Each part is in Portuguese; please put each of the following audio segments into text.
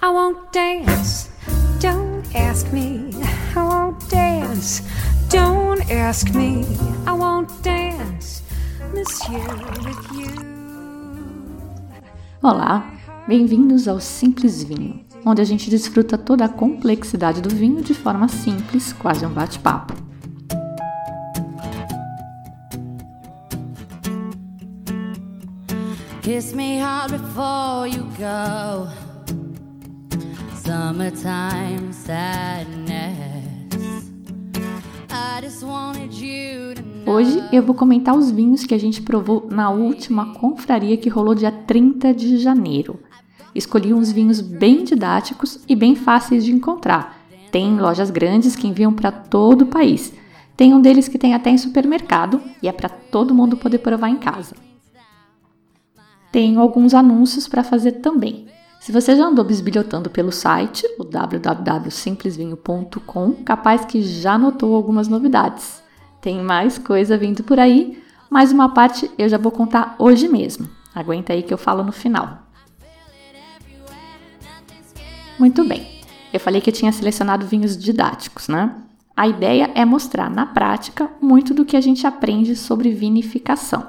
I won't dance. Don't ask me. I won't dance. Don't ask me. I won't dance, monsieur, with you. Olá, bem-vindos ao Simples Vinho, onde a gente desfruta toda a complexidade do vinho de forma simples, quase um bate-papo. Kiss me hard before you go. Summertime sadness. I just wanted you to. Hoje eu vou comentar os vinhos que a gente provou na última confraria que rolou dia 30 de janeiro. Escolhi uns vinhos bem didáticos e bem fáceis de encontrar. Tem lojas grandes que enviam para todo o país. Tem um deles que tem até em supermercado e é para todo mundo poder provar em casa. Tenho alguns anúncios para fazer também. Se você já andou bisbilhotando pelo site, o www.simplesvinho.com, capaz que já notou algumas novidades. Tem mais coisa vindo por aí, mas uma parte eu já vou contar hoje mesmo. Aguenta aí que eu falo no final. Muito bem. Eu falei que eu tinha selecionado vinhos didáticos, né? A ideia é mostrar na prática muito do que a gente aprende sobre vinificação.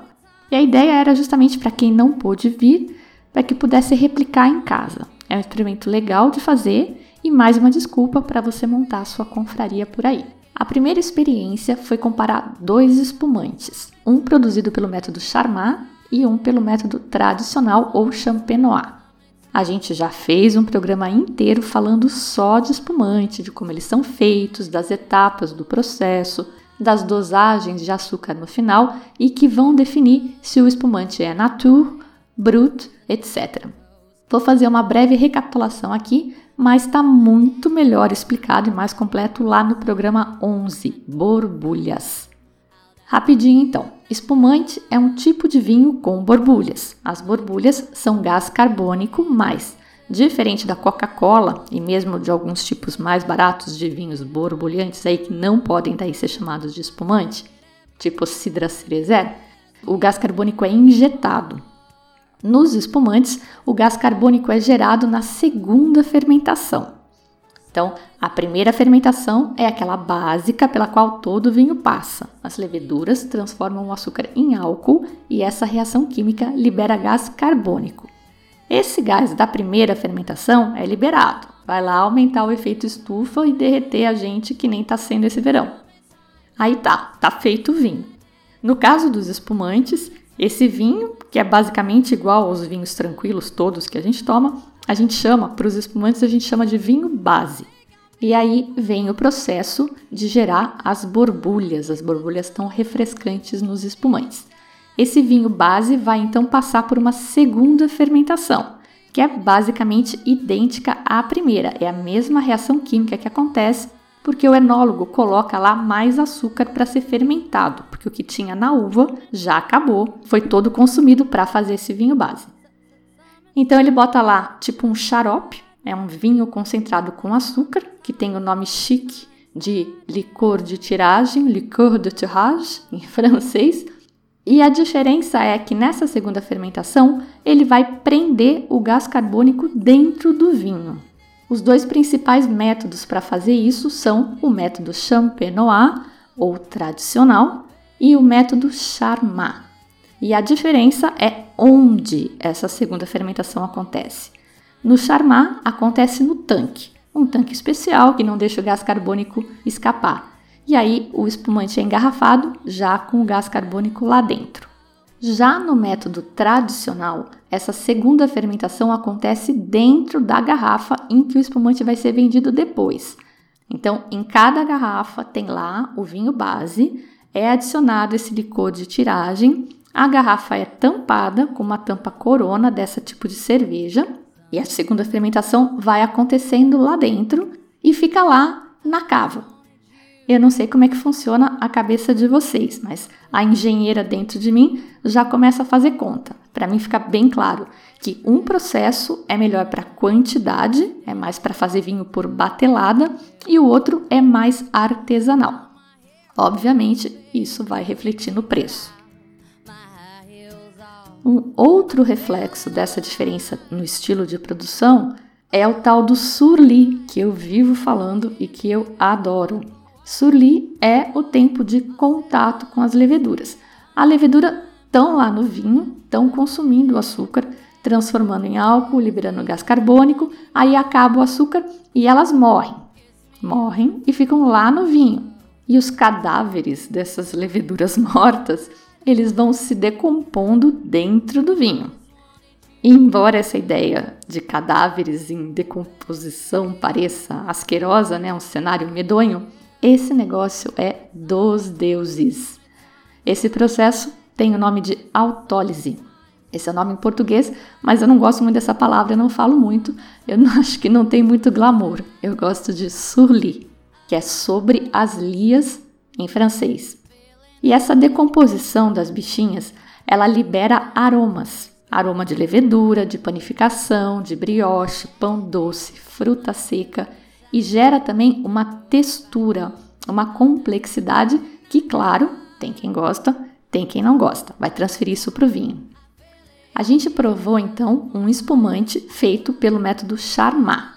E a ideia era justamente para quem não pôde vir, para que pudesse replicar em casa. É um experimento legal de fazer e mais uma desculpa para você montar sua confraria por aí. A primeira experiência foi comparar dois espumantes, um produzido pelo método Charmat e um pelo método tradicional ou Champenois. A gente já fez um programa inteiro falando só de espumante, de como eles são feitos, das etapas do processo, das dosagens de açúcar no final e que vão definir se o espumante é nature, brut, etc. Vou fazer uma breve recapitulação aqui, mas está muito melhor explicado e mais completo lá no programa 11, Borbulhas. Rapidinho então. Espumante é um tipo de vinho com borbulhas. As borbulhas são gás carbônico mais Diferente da Coca-Cola e mesmo de alguns tipos mais baratos de vinhos borbulhantes aí que não podem daí ser chamados de espumante, tipo Cidra Cerezer, o gás carbônico é injetado. Nos espumantes, o gás carbônico é gerado na segunda fermentação. Então, a primeira fermentação é aquela básica pela qual todo vinho passa. As leveduras transformam o açúcar em álcool e essa reação química libera gás carbônico. Esse gás da primeira fermentação é liberado, vai lá aumentar o efeito estufa e derreter a gente que nem está sendo esse verão. Aí tá, tá feito o vinho. No caso dos espumantes, esse vinho, que é basicamente igual aos vinhos tranquilos todos que a gente toma, a gente chama, para os espumantes, a gente chama de vinho base. E aí vem o processo de gerar as borbulhas. As borbulhas estão refrescantes nos espumantes. Esse vinho base vai então passar por uma segunda fermentação, que é basicamente idêntica à primeira. É a mesma reação química que acontece porque o enólogo coloca lá mais açúcar para ser fermentado, porque o que tinha na uva já acabou, foi todo consumido para fazer esse vinho base. Então ele bota lá tipo um xarope, é um vinho concentrado com açúcar, que tem o nome chique de licor de tiragem, liqueur de tirage em francês, e a diferença é que nessa segunda fermentação ele vai prender o gás carbônico dentro do vinho. Os dois principais métodos para fazer isso são o método Champenois, ou tradicional, e o método Charmat. E a diferença é onde essa segunda fermentação acontece. No Charmat acontece no tanque, um tanque especial que não deixa o gás carbônico escapar e aí o espumante é engarrafado já com o gás carbônico lá dentro. Já no método tradicional, essa segunda fermentação acontece dentro da garrafa em que o espumante vai ser vendido depois. Então, em cada garrafa tem lá o vinho base, é adicionado esse licor de tiragem, a garrafa é tampada com uma tampa corona dessa tipo de cerveja e a segunda fermentação vai acontecendo lá dentro e fica lá na cava. Eu não sei como é que funciona a cabeça de vocês, mas a engenheira dentro de mim já começa a fazer conta. Para mim fica bem claro que um processo é melhor para quantidade, é mais para fazer vinho por batelada, e o outro é mais artesanal. Obviamente, isso vai refletir no preço. Um outro reflexo dessa diferença no estilo de produção é o tal do surli, que eu vivo falando e que eu adoro. Surli é o tempo de contato com as leveduras. A levedura estão lá no vinho, estão consumindo o açúcar, transformando em álcool, liberando gás carbônico, aí acaba o açúcar e elas morrem. Morrem e ficam lá no vinho. E os cadáveres dessas leveduras mortas, eles vão se decompondo dentro do vinho. E embora essa ideia de cadáveres em decomposição pareça asquerosa, né, um cenário medonho, esse negócio é dos deuses. Esse processo tem o nome de autólise. Esse é o nome em português, mas eu não gosto muito dessa palavra, eu não falo muito. Eu não, acho que não tem muito glamour. Eu gosto de surli, que é sobre as lias em francês. E essa decomposição das bichinhas, ela libera aromas. Aroma de levedura, de panificação, de brioche, pão doce, fruta seca e gera também uma textura, uma complexidade que, claro, tem quem gosta, tem quem não gosta, vai transferir isso para o vinho. A gente provou então um espumante feito pelo método Charmat.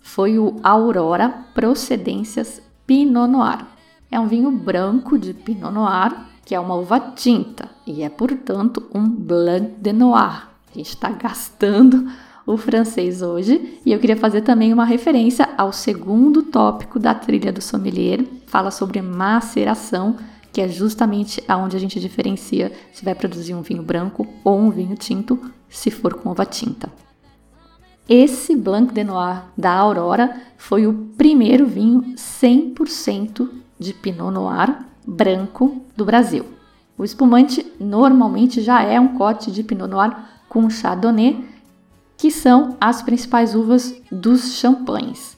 Foi o Aurora Procedências Pinot Noir. É um vinho branco de Pinot Noir, que é uma uva tinta e é, portanto, um Blanc de Noir. A gente está gastando o francês hoje e eu queria fazer também uma referência ao segundo tópico da trilha do sommelier, fala sobre maceração que é justamente aonde a gente diferencia se vai produzir um vinho branco ou um vinho tinto, se for com uva tinta. Esse Blanc de Noir da Aurora foi o primeiro vinho 100% de Pinot Noir branco do Brasil. O espumante normalmente já é um corte de Pinot Noir com Chardonnay, que são as principais uvas dos champanhes.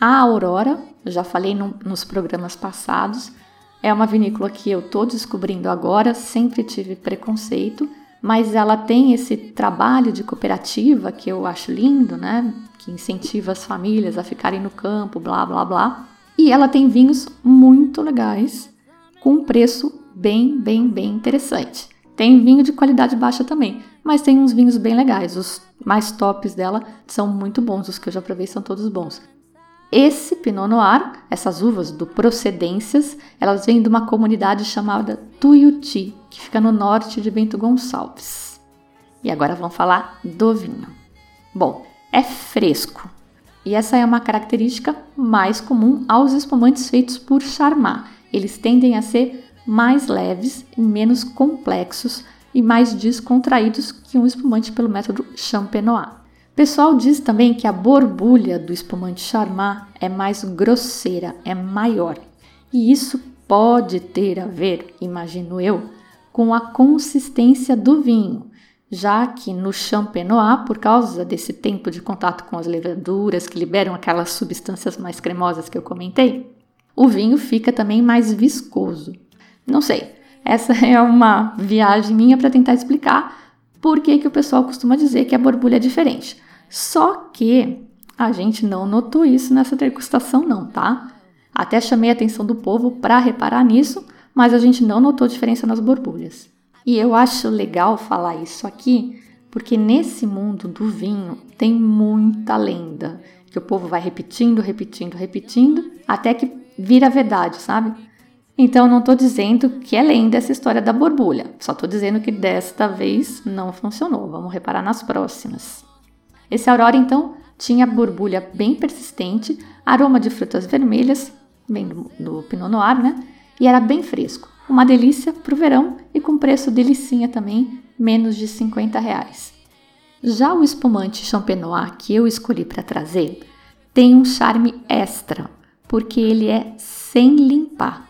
A Aurora, já falei no, nos programas passados, é uma vinícola que eu estou descobrindo agora, sempre tive preconceito, mas ela tem esse trabalho de cooperativa que eu acho lindo, né? Que incentiva as famílias a ficarem no campo, blá blá blá. E ela tem vinhos muito legais, com um preço bem, bem, bem interessante. Tem vinho de qualidade baixa também, mas tem uns vinhos bem legais. Os mais tops dela são muito bons, os que eu já provei são todos bons. Esse Pinot Noir, essas uvas do Procedências, elas vêm de uma comunidade chamada Tuiuti, que fica no norte de Bento Gonçalves. E agora vamos falar do vinho. Bom, é fresco. E essa é uma característica mais comum aos espumantes feitos por Charmat. Eles tendem a ser mais leves e menos complexos e mais descontraídos que um espumante pelo método Champenois pessoal diz também que a borbulha do espumante Charmat é mais grosseira, é maior. E isso pode ter a ver, imagino eu, com a consistência do vinho, já que no Champenois, por causa desse tempo de contato com as levaduras que liberam aquelas substâncias mais cremosas que eu comentei, o vinho fica também mais viscoso. Não sei, essa é uma viagem minha para tentar explicar por que, que o pessoal costuma dizer que a borbulha é diferente. Só que a gente não notou isso nessa degustação, não, tá? Até chamei a atenção do povo para reparar nisso, mas a gente não notou diferença nas borbulhas. E eu acho legal falar isso aqui, porque nesse mundo do vinho tem muita lenda, que o povo vai repetindo, repetindo, repetindo, até que vira verdade, sabe? Então não estou dizendo que é lenda essa história da borbulha, só estou dizendo que desta vez não funcionou. Vamos reparar nas próximas. Esse Aurora, então, tinha borbulha bem persistente, aroma de frutas vermelhas, bem do, do Pinot Noir, né? E era bem fresco. Uma delícia para o verão e com preço delicinha também, menos de 50 reais. Já o espumante Champenois que eu escolhi para trazer tem um charme extra, porque ele é sem limpar.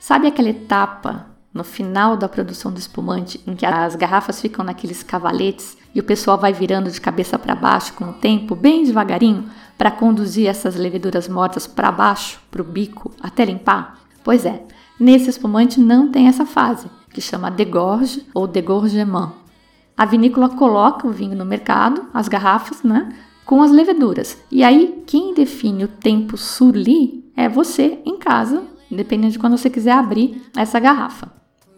Sabe aquela etapa no final da produção do espumante, em que as garrafas ficam naqueles cavaletes e o pessoal vai virando de cabeça para baixo com o tempo, bem devagarinho, para conduzir essas leveduras mortas para baixo, para o bico, até limpar? Pois é, nesse espumante não tem essa fase, que chama degorge ou degorgement. A vinícola coloca o vinho no mercado, as garrafas, né, com as leveduras. E aí, quem define o tempo surli é você em casa, dependendo de quando você quiser abrir essa garrafa.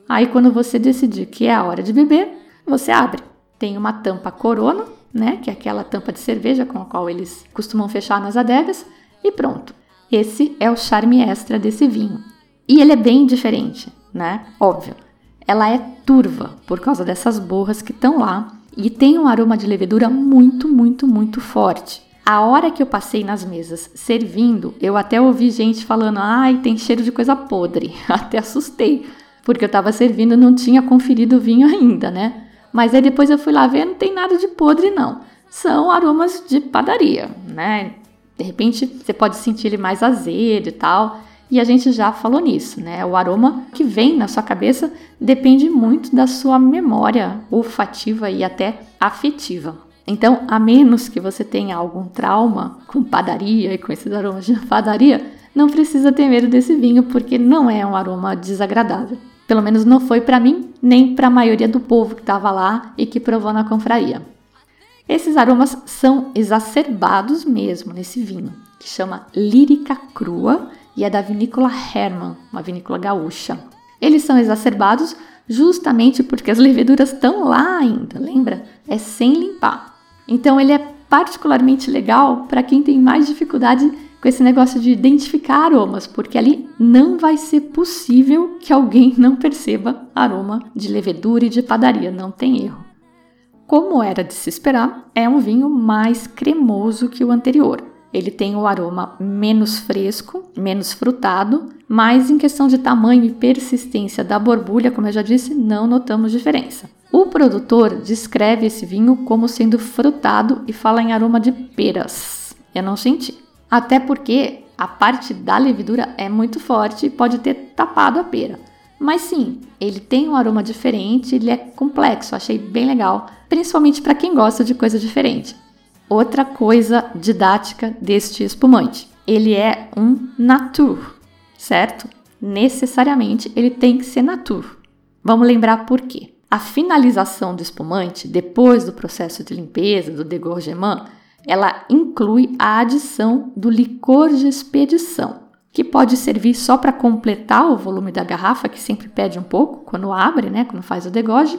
Aí, quando você decidir que é a hora de beber, você abre. Tem uma tampa corona, né? Que é aquela tampa de cerveja com a qual eles costumam fechar nas adegas, e pronto. Esse é o charme extra desse vinho. E ele é bem diferente, né? Óbvio. Ela é turva por causa dessas borras que estão lá e tem um aroma de levedura muito, muito, muito forte. A hora que eu passei nas mesas servindo, eu até ouvi gente falando: ai, tem cheiro de coisa podre. Até assustei, porque eu estava servindo e não tinha conferido o vinho ainda, né? Mas aí depois eu fui lá ver, não tem nada de podre, não. São aromas de padaria, né? De repente você pode sentir ele mais azedo e tal. E a gente já falou nisso, né? O aroma que vem na sua cabeça depende muito da sua memória olfativa e até afetiva. Então, a menos que você tenha algum trauma com padaria e com esses aromas de padaria, não precisa ter medo desse vinho, porque não é um aroma desagradável. Pelo menos não foi para mim, nem para a maioria do povo que estava lá e que provou na confraria. Esses aromas são exacerbados mesmo nesse vinho, que chama Lírica Crua e é da vinícola Hermann, uma vinícola gaúcha. Eles são exacerbados justamente porque as leveduras estão lá ainda, lembra? É sem limpar. Então ele é particularmente legal para quem tem mais dificuldade com esse negócio de identificar aromas, porque ali não vai ser possível que alguém não perceba aroma de levedura e de padaria, não tem erro. Como era de se esperar, é um vinho mais cremoso que o anterior. Ele tem o aroma menos fresco, menos frutado, mas em questão de tamanho e persistência da borbulha, como eu já disse, não notamos diferença. O produtor descreve esse vinho como sendo frutado e fala em aroma de peras. Eu não senti. Até porque a parte da levedura é muito forte e pode ter tapado a pera. Mas sim, ele tem um aroma diferente, ele é complexo, achei bem legal, principalmente para quem gosta de coisa diferente. Outra coisa didática deste espumante, ele é um natur, certo? Necessariamente ele tem que ser natur. Vamos lembrar por quê. A finalização do espumante, depois do processo de limpeza, do degorgement, ela inclui a adição do licor de expedição, que pode servir só para completar o volume da garrafa, que sempre pede um pouco quando abre, né, quando faz o degorge,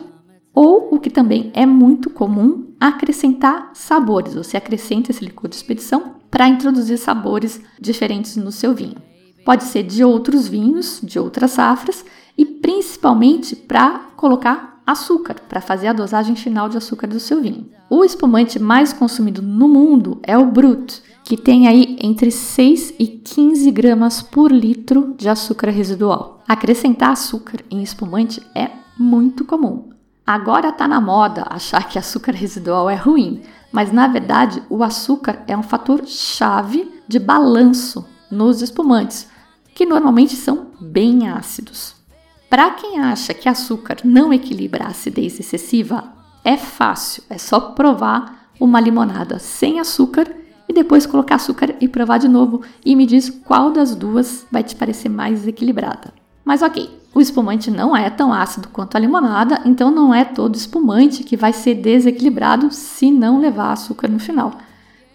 ou o que também é muito comum, acrescentar sabores. Você acrescenta esse licor de expedição para introduzir sabores diferentes no seu vinho. Pode ser de outros vinhos, de outras safras e principalmente para colocar açúcar, para fazer a dosagem final de açúcar do seu vinho. O espumante mais consumido no mundo é o Brut, que tem aí entre 6 e 15 gramas por litro de açúcar residual. Acrescentar açúcar em espumante é muito comum. Agora está na moda achar que açúcar residual é ruim, mas na verdade o açúcar é um fator chave de balanço nos espumantes, que normalmente são bem ácidos. Para quem acha que açúcar não equilibra a acidez excessiva, é fácil, é só provar uma limonada sem açúcar e depois colocar açúcar e provar de novo e me diz qual das duas vai te parecer mais equilibrada. Mas ok, o espumante não é tão ácido quanto a limonada, então não é todo espumante que vai ser desequilibrado se não levar açúcar no final.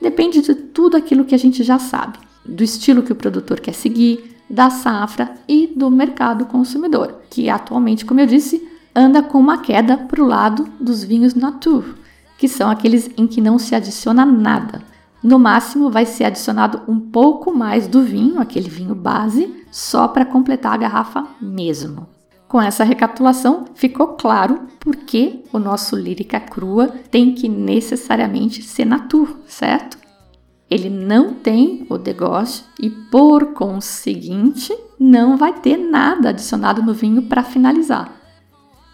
Depende de tudo aquilo que a gente já sabe, do estilo que o produtor quer seguir, da safra e do mercado consumidor, que atualmente, como eu disse, anda com uma queda para o lado dos vinhos natur, que são aqueles em que não se adiciona nada. No máximo, vai ser adicionado um pouco mais do vinho, aquele vinho base, só para completar a garrafa mesmo. Com essa recapitulação, ficou claro por que o nosso lírica crua tem que necessariamente ser natur, certo? Ele não tem o degauche e, por conseguinte, não vai ter nada adicionado no vinho para finalizar.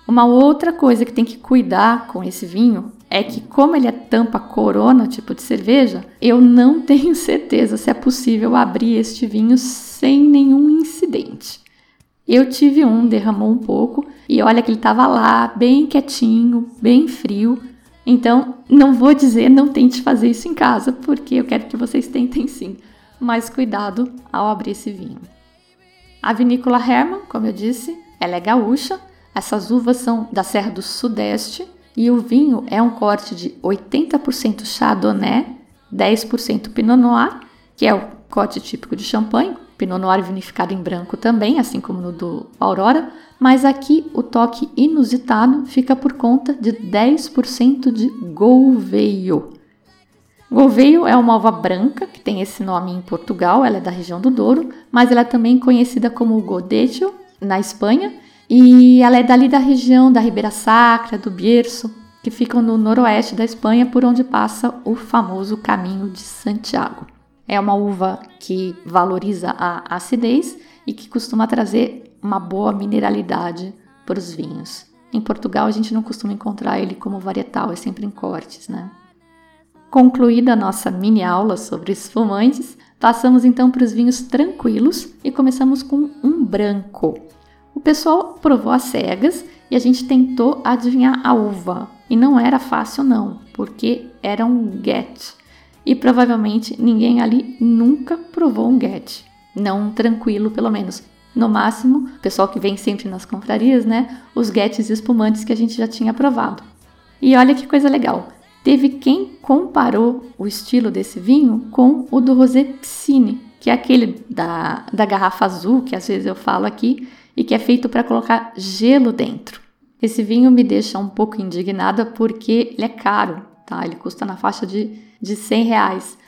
Uma outra coisa que tem que cuidar com esse vinho é que, como ele é tampa corona, tipo de cerveja, eu não tenho certeza se é possível abrir este vinho sem nenhum incidente. Eu tive um, derramou um pouco e olha que ele estava lá, bem quietinho, bem frio. Então, não vou dizer não tente fazer isso em casa, porque eu quero que vocês tentem sim, mas cuidado ao abrir esse vinho. A vinícola Hermann, como eu disse, ela é gaúcha. Essas uvas são da Serra do Sudeste e o vinho é um corte de 80% Chardonnay, 10% Pinot Noir, que é o corte típico de champanhe, Pinot Noir vinificado em branco também, assim como no do Aurora, mas aqui o toque inusitado fica por conta de 10% de Gouveio. Gouveio é uma uva branca que tem esse nome em Portugal, ela é da região do Douro, mas ela é também conhecida como Godejo na Espanha e ela é dali da região da Ribeira Sacra, do Bierzo, que ficam no noroeste da Espanha, por onde passa o famoso Caminho de Santiago. É uma uva que valoriza a acidez e que costuma trazer uma boa mineralidade para os vinhos. Em Portugal, a gente não costuma encontrar ele como varietal, é sempre em cortes, né? Concluída a nossa mini aula sobre espumantes, passamos então para os vinhos tranquilos e começamos com um branco. O pessoal provou as cegas e a gente tentou adivinhar a uva. E não era fácil não, porque era um get. E provavelmente ninguém ali nunca provou um get. Não tranquilo, pelo menos. No máximo, o pessoal que vem sempre nas confrarias, né? Os gets espumantes que a gente já tinha provado. E olha que coisa legal. Teve quem comparou o estilo desse vinho com o do Rosé Piscine, que é aquele da, da garrafa azul, que às vezes eu falo aqui, e que é feito para colocar gelo dentro. Esse vinho me deixa um pouco indignada porque ele é caro, tá? Ele custa na faixa de, de 100 reais.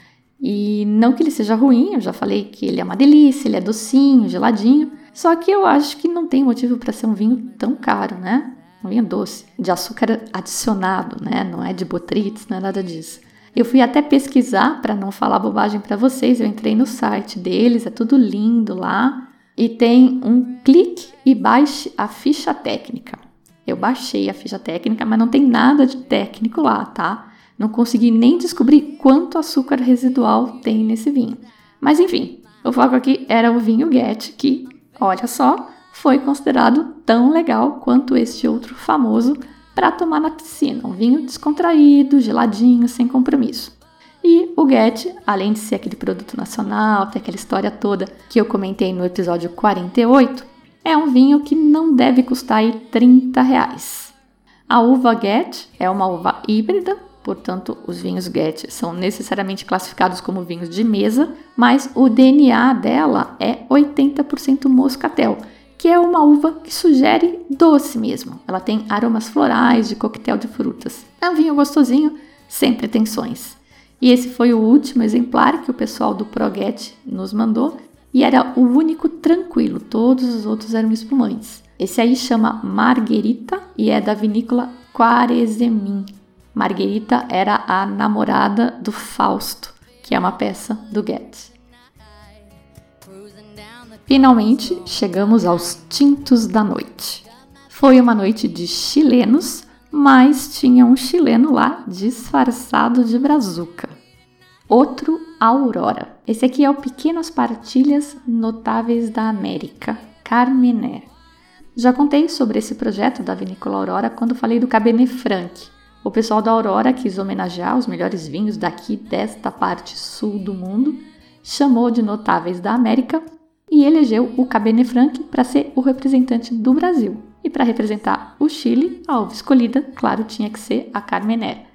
E não que ele seja ruim, eu já falei que ele é uma delícia, ele é docinho, geladinho. Só que eu acho que não tem motivo para ser um vinho tão caro, né? Um vinho doce, de açúcar adicionado, né? Não é de botrytis, não é nada disso. Eu fui até pesquisar para não falar bobagem para vocês. Eu entrei no site deles, é tudo lindo lá e tem um clique e baixe a ficha técnica. Eu baixei a ficha técnica, mas não tem nada de técnico lá, tá? Não consegui nem descobrir quanto açúcar residual tem nesse vinho. Mas enfim, o foco aqui era o vinho Get, que, olha só, foi considerado tão legal quanto este outro famoso para tomar na piscina. Um vinho descontraído, geladinho, sem compromisso. E o Get, além de ser aquele produto nacional, ter aquela história toda que eu comentei no episódio 48, é um vinho que não deve custar aí 30 reais. A uva Get é uma uva híbrida, portanto, os vinhos Get são necessariamente classificados como vinhos de mesa, mas o DNA dela é 80% moscatel, que é uma uva que sugere doce mesmo. Ela tem aromas florais de coquetel de frutas. É um vinho gostosinho, sem pretensões. E esse foi o último exemplar que o pessoal do Proget nos mandou e era o único tranquilo, todos os outros eram espumantes. Esse aí chama Marguerita e é da vinícola Quarezemin. Marguerita era a namorada do Fausto, que é uma peça do Goethe. Finalmente chegamos aos tintos da noite. Foi uma noite de chilenos mas tinha um chileno lá disfarçado de brazuca. Outro Aurora. Esse aqui é o Pequenas Partilhas Notáveis da América, Carmener. Já contei sobre esse projeto da Vinícola Aurora quando falei do Cabernet Franc. O pessoal da Aurora quis homenagear os melhores vinhos daqui desta parte sul do mundo, chamou de Notáveis da América e elegeu o Cabernet Franc para ser o representante do Brasil. E para representar o Chile, a uva escolhida, claro, tinha que ser a Carmener.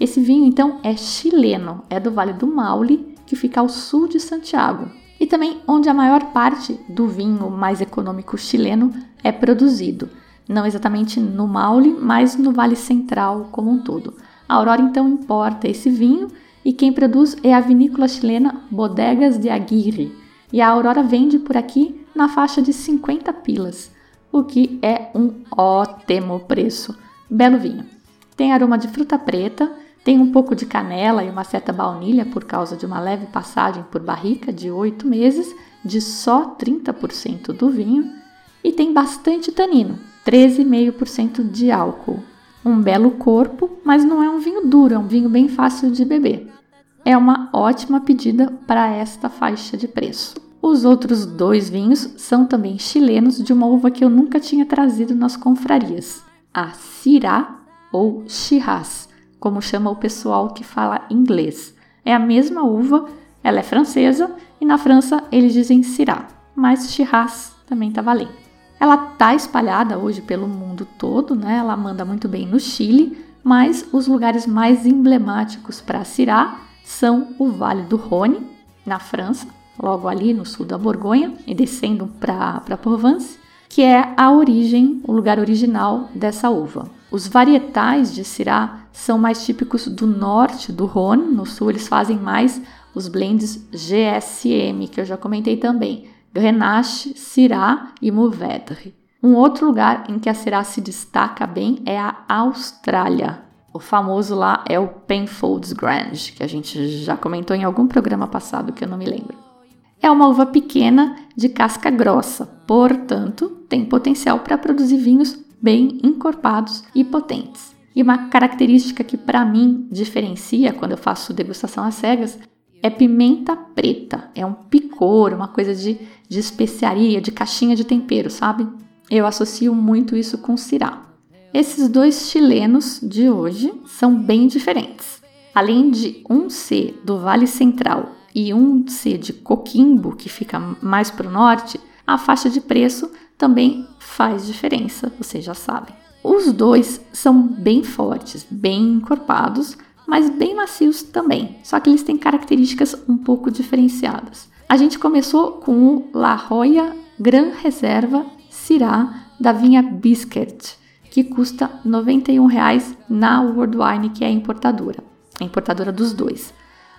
Esse vinho, então, é chileno, é do Vale do Maule, que fica ao sul de Santiago, e também onde a maior parte do vinho mais econômico chileno é produzido. Não exatamente no Maule, mas no Vale Central como um todo. A Aurora então importa esse vinho e quem produz é a vinícola chilena Bodegas de Aguirre. E a Aurora vende por aqui na faixa de 50 pilas o que é um ótimo preço. Belo vinho. Tem aroma de fruta preta, tem um pouco de canela e uma certa baunilha por causa de uma leve passagem por barrica de 8 meses, de só 30% do vinho, e tem bastante tanino, 13,5% de álcool. Um belo corpo, mas não é um vinho duro, é um vinho bem fácil de beber. É uma ótima pedida para esta faixa de preço. Os outros dois vinhos são também chilenos de uma uva que eu nunca tinha trazido nas confrarias, a Syrah ou Shiraz, como chama o pessoal que fala inglês. É a mesma uva, ela é francesa e na França eles dizem Syrah, mas Shiraz também tá valendo. Ela tá espalhada hoje pelo mundo todo, né? Ela manda muito bem no Chile, mas os lugares mais emblemáticos para Syrah são o Vale do Rhône, na França, logo ali no sul da Borgonha e descendo para Provence, que é a origem, o lugar original dessa uva. Os varietais de Syrah são mais típicos do norte do Rhône, no sul eles fazem mais os blends GSM, que eu já comentei também, Grenache, Syrah e Mourvèdre. Um outro lugar em que a Syrah se destaca bem é a Austrália. O famoso lá é o Penfolds Grange, que a gente já comentou em algum programa passado que eu não me lembro. É uma uva pequena de casca grossa, portanto, tem potencial para produzir vinhos bem encorpados e potentes. E uma característica que para mim diferencia quando eu faço degustação às cegas é pimenta preta. É um picor, uma coisa de, de especiaria, de caixinha de tempero, sabe? Eu associo muito isso com Syrah. Esses dois chilenos de hoje são bem diferentes. Além de um ser do Vale Central e um ser de Coquimbo, que fica mais para o norte, a faixa de preço também faz diferença, vocês já sabem. Os dois são bem fortes, bem encorpados, mas bem macios também, só que eles têm características um pouco diferenciadas. A gente começou com o La Roya Gran Reserva Syrah da vinha Biscuit, que custa R$ 91,00 na World Wine, que é a importadora, a importadora dos dois.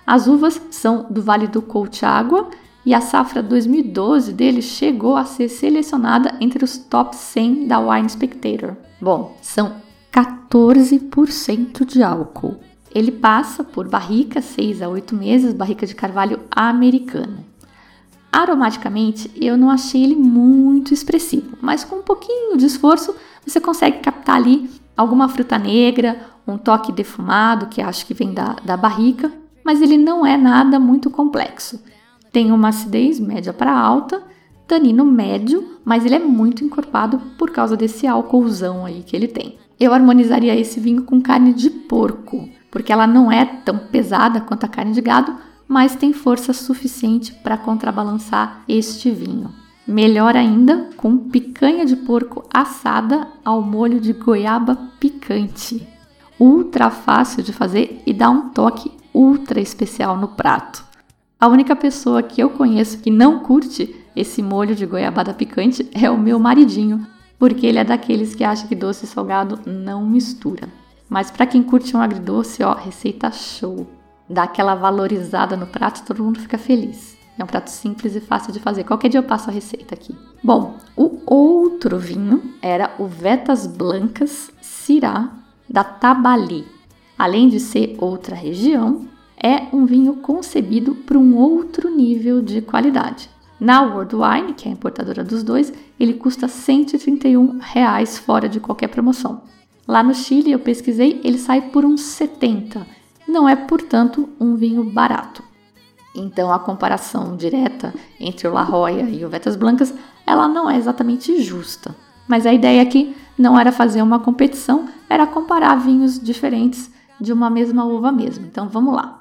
As uvas são do Vale do Colchagua e a safra 2012 dele chegou a ser selecionada entre os top 100 da Wine Spectator. Bom, são 14% de álcool. Ele passa por barrica 6 a 8 meses, barrica de carvalho americano. Aromaticamente, eu não achei ele muito expressivo, mas com um pouquinho de esforço você consegue captar ali alguma fruta negra, um toque defumado, que acho que vem da, da barrica, mas ele não é nada muito complexo. Tem uma acidez média para alta, tanino médio, mas ele é muito encorpado por causa desse álcoolzão aí que ele tem. Eu harmonizaria esse vinho com carne de porco, porque ela não é tão pesada quanto a carne de gado, mas tem força suficiente para contrabalançar este vinho. Melhor ainda com picanha de porco assada ao molho de goiaba picante. Ultra fácil de fazer e dá um toque ultra especial no prato. A única pessoa que eu conheço que não curte esse molho de goiabada picante é o meu maridinho, porque ele é daqueles que acha que doce e salgado não mistura. Mas para quem curte um agridoce, ó, receita show. Dá aquela valorizada no prato, todo mundo fica feliz. É um prato simples e fácil de fazer. Qualquer dia eu passo a receita aqui. Bom, o outro vinho era o Vetas Blancas Syrah da Tabali. Além de ser outra região, é um vinho concebido para um outro nível de qualidade. Na World Wine, que é a importadora dos dois, ele custa 131 reais fora de qualquer promoção. Lá no Chile, eu pesquisei, ele sai por uns 70. Não é, portanto, um vinho barato. Então, a comparação direta entre o La Roya e o Vetas Blancas, ela não é exatamente justa. Mas a ideia aqui não era fazer uma competição, era comparar vinhos diferentes de uma mesma uva mesmo. Então, vamos lá.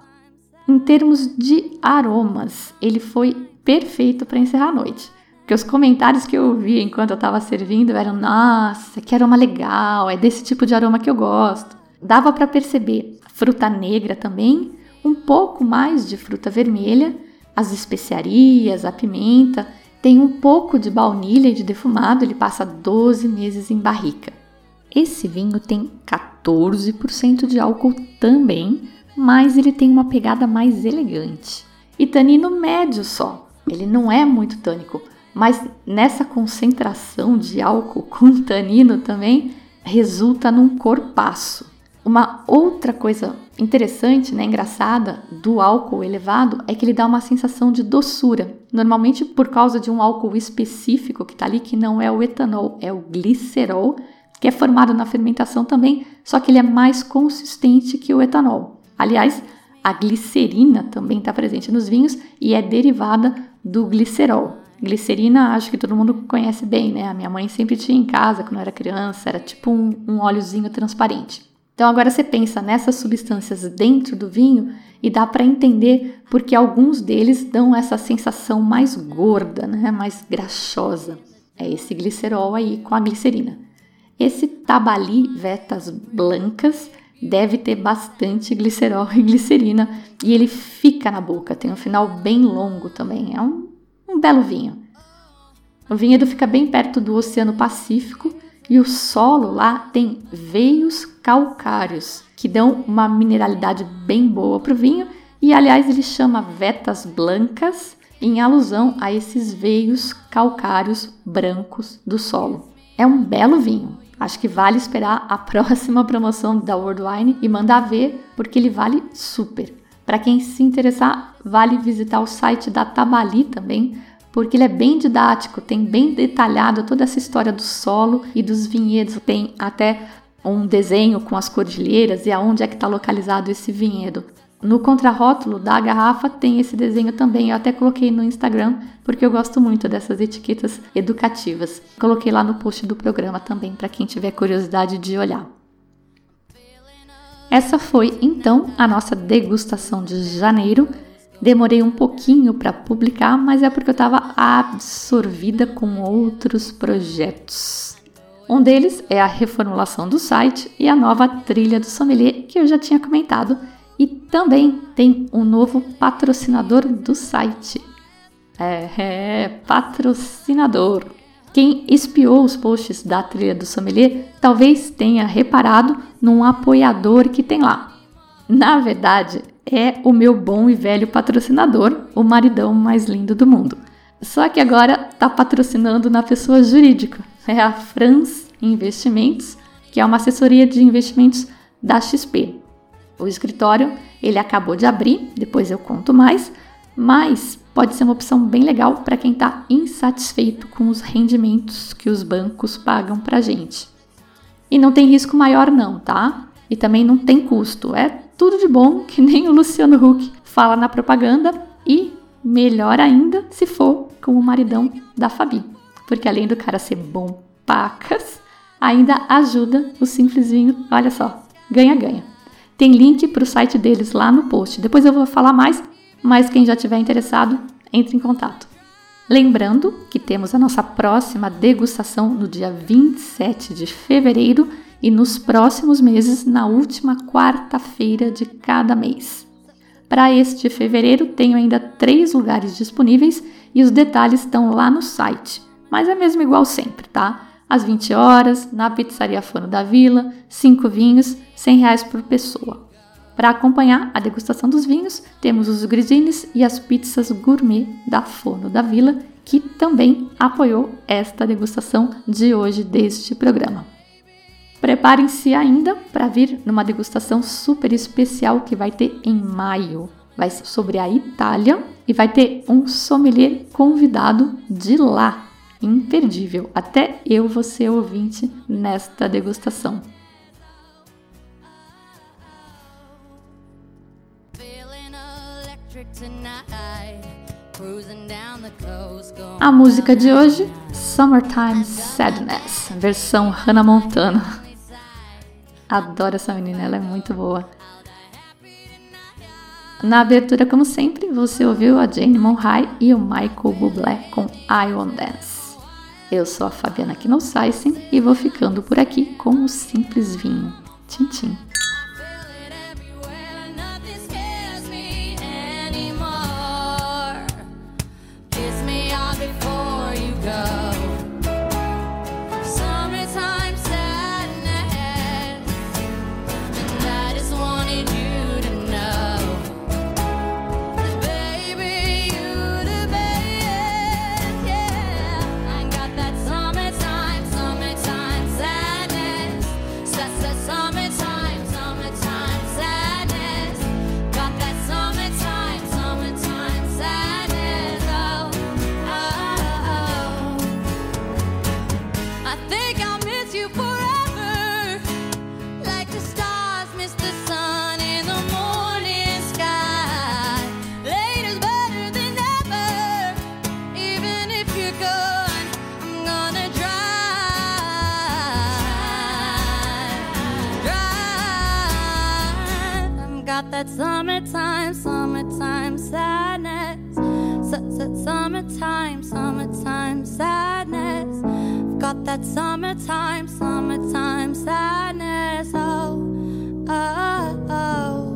Em termos de aromas, ele foi perfeito para encerrar a noite. Porque os comentários que eu ouvi enquanto eu estava servindo eram: nossa, que aroma legal, é desse tipo de aroma que eu gosto. Dava para perceber fruta negra também, um pouco mais de fruta vermelha, as especiarias, a pimenta, tem um pouco de baunilha e de defumado, ele passa 12 meses em barrica. Esse vinho tem 14% de álcool também, mas ele tem uma pegada mais elegante. E tanino médio só. Ele não é muito tânico, mas nessa concentração de álcool com tanino também resulta num corpaço. Uma outra coisa interessante, né, engraçada do álcool elevado é que ele dá uma sensação de doçura. Normalmente por causa de um álcool específico que está ali, que não é o etanol, é o glicerol, que é formado na fermentação também, só que ele é mais consistente que o etanol. Aliás, a glicerina também está presente nos vinhos e é derivada do glicerol. Glicerina, acho que todo mundo conhece bem, né? A minha mãe sempre tinha em casa quando eu era criança, era tipo um, um óleozinho transparente. Então agora você pensa nessas substâncias dentro do vinho e dá para entender porque alguns deles dão essa sensação mais gorda, né? mais graxosa. É esse glicerol aí com a glicerina. Esse tabali vetas blancas deve ter bastante glicerol e glicerina e ele fica na boca. Tem um final bem longo também. É um, um belo vinho. O vinhedo fica bem perto do Oceano Pacífico e o solo lá tem veios calcários que dão uma mineralidade bem boa para o vinho. E aliás, ele chama vetas blancas em alusão a esses veios calcários brancos do solo. É um belo vinho. Acho que vale esperar a próxima promoção da World Wine e mandar ver, porque ele vale super. Para quem se interessar, vale visitar o site da Tabali também, porque ele é bem didático, tem bem detalhado toda essa história do solo e dos vinhedos. Tem até um desenho com as cordilheiras e aonde é que está localizado esse vinhedo. No contrarótulo da garrafa tem esse desenho também. Eu até coloquei no Instagram porque eu gosto muito dessas etiquetas educativas. Coloquei lá no post do programa também para quem tiver curiosidade de olhar. Essa foi então a nossa degustação de janeiro. Demorei um pouquinho para publicar, mas é porque eu estava absorvida com outros projetos. Um deles é a reformulação do site e a nova trilha do sommelier que eu já tinha comentado e também tem um novo patrocinador do site. É, é, patrocinador. Quem espiou os posts da trilha do sommelier talvez tenha reparado num apoiador que tem lá. Na verdade, é o meu bom e velho patrocinador, o maridão mais lindo do mundo. Só que agora está patrocinando na pessoa jurídica. É a France Investimentos, que é uma assessoria de investimentos da XP. O escritório ele acabou de abrir, depois eu conto mais, mas pode ser uma opção bem legal para quem está insatisfeito com os rendimentos que os bancos pagam para gente. E não tem risco maior não, tá? E também não tem custo. É tudo de bom que nem o Luciano Huck fala na propaganda e melhor ainda se for com o maridão da Fabi, porque além do cara ser bom pacas, ainda ajuda o simples vinho, olha só, ganha-ganha. Tem link para o site deles lá no post. Depois eu vou falar mais, mas quem já tiver interessado, entre em contato. Lembrando que temos a nossa próxima degustação no dia 27 de fevereiro e nos próximos meses, na última quarta-feira de cada mês. Para este fevereiro, tenho ainda três lugares disponíveis e os detalhes estão lá no site, mas é mesmo igual sempre, tá? às 20 horas, na Pizzaria Fano da Vila, 5 vinhos, 100 reais por pessoa. Para acompanhar a degustação dos vinhos, temos os grisines e as pizzas gourmet da Fono da Vila, que também apoiou esta degustação de hoje deste programa. Preparem-se ainda para vir numa degustação super especial que vai ter em maio. Vai ser sobre a Itália e vai ter um sommelier convidado de lá imperdível. Até eu vou ser ouvinte nesta degustação. A música de hoje, Summertime Sadness, versão Hannah Montana. Adoro essa menina, ela é muito boa. Na abertura, como sempre, você ouviu a Jane Monhai e o Michael Bublé com I Want Dance. Eu sou a Fabiana Knossaisen e vou ficando por aqui com o Simples Vinho. Tchim, tchim. That summertime, summertime sadness. Summertime, summertime sadness. I've got that summertime, summertime sadness. Oh, oh. Oh,